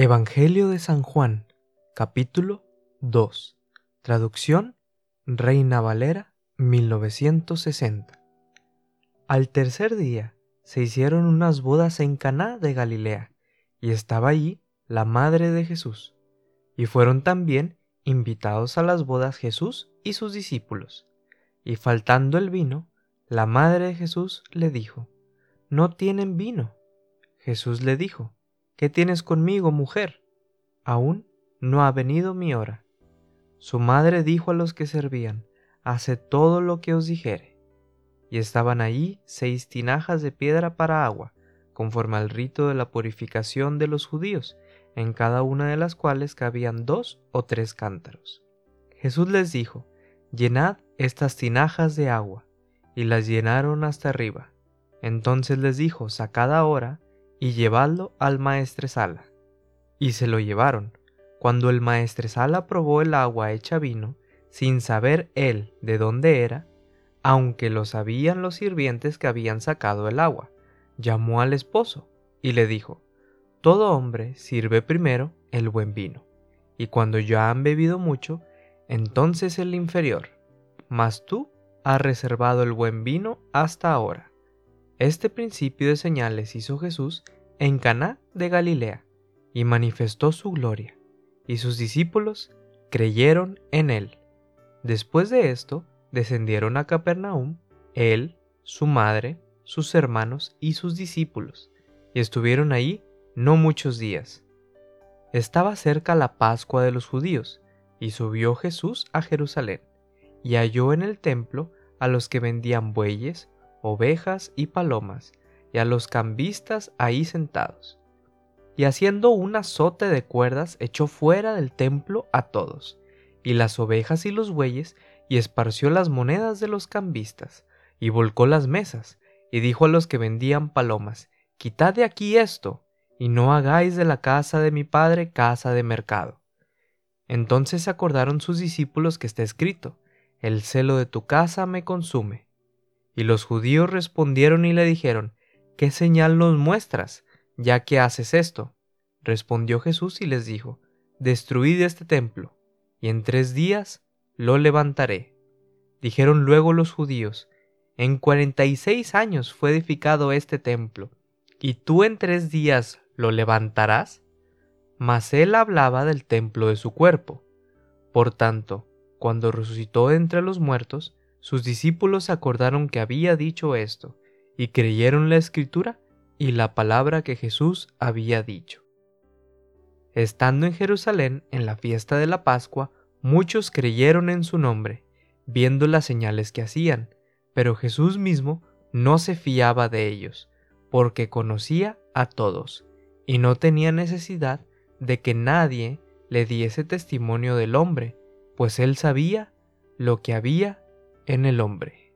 Evangelio de San Juan, capítulo 2. Traducción Reina Valera 1960. Al tercer día se hicieron unas bodas en Caná de Galilea, y estaba allí la madre de Jesús. Y fueron también invitados a las bodas Jesús y sus discípulos. Y faltando el vino, la madre de Jesús le dijo, No tienen vino. Jesús le dijo, ¿Qué tienes conmigo, mujer? Aún no ha venido mi hora. Su madre dijo a los que servían, Hace todo lo que os dijere. Y estaban allí seis tinajas de piedra para agua, conforme al rito de la purificación de los judíos, en cada una de las cuales cabían dos o tres cántaros. Jesús les dijo, Llenad estas tinajas de agua, y las llenaron hasta arriba. Entonces les dijo, Sacad ahora y llevadlo al maestresala. Y se lo llevaron. Cuando el maestresala probó el agua hecha vino, sin saber él de dónde era, aunque lo sabían los sirvientes que habían sacado el agua, llamó al esposo y le dijo, Todo hombre sirve primero el buen vino, y cuando ya han bebido mucho, entonces el inferior, mas tú has reservado el buen vino hasta ahora. Este principio de señales hizo Jesús en Caná de Galilea y manifestó su gloria, y sus discípulos creyeron en él. Después de esto, descendieron a Capernaum, él, su madre, sus hermanos y sus discípulos, y estuvieron ahí no muchos días. Estaba cerca la Pascua de los judíos, y subió Jesús a Jerusalén, y halló en el templo a los que vendían bueyes, ovejas y palomas, y a los cambistas ahí sentados. Y haciendo un azote de cuerdas echó fuera del templo a todos, y las ovejas y los bueyes, y esparció las monedas de los cambistas, y volcó las mesas, y dijo a los que vendían palomas, Quitad de aquí esto, y no hagáis de la casa de mi padre casa de mercado. Entonces acordaron sus discípulos que está escrito, El celo de tu casa me consume. Y los judíos respondieron y le dijeron, ¿qué señal nos muestras, ya que haces esto? Respondió Jesús y les dijo, Destruid este templo, y en tres días lo levantaré. Dijeron luego los judíos, En cuarenta y seis años fue edificado este templo, ¿y tú en tres días lo levantarás? Mas él hablaba del templo de su cuerpo. Por tanto, cuando resucitó entre los muertos, sus discípulos acordaron que había dicho esto, y creyeron la escritura y la palabra que Jesús había dicho. Estando en Jerusalén en la fiesta de la Pascua, muchos creyeron en su nombre, viendo las señales que hacían, pero Jesús mismo no se fiaba de ellos, porque conocía a todos, y no tenía necesidad de que nadie le diese testimonio del hombre, pues él sabía lo que había en el hombre.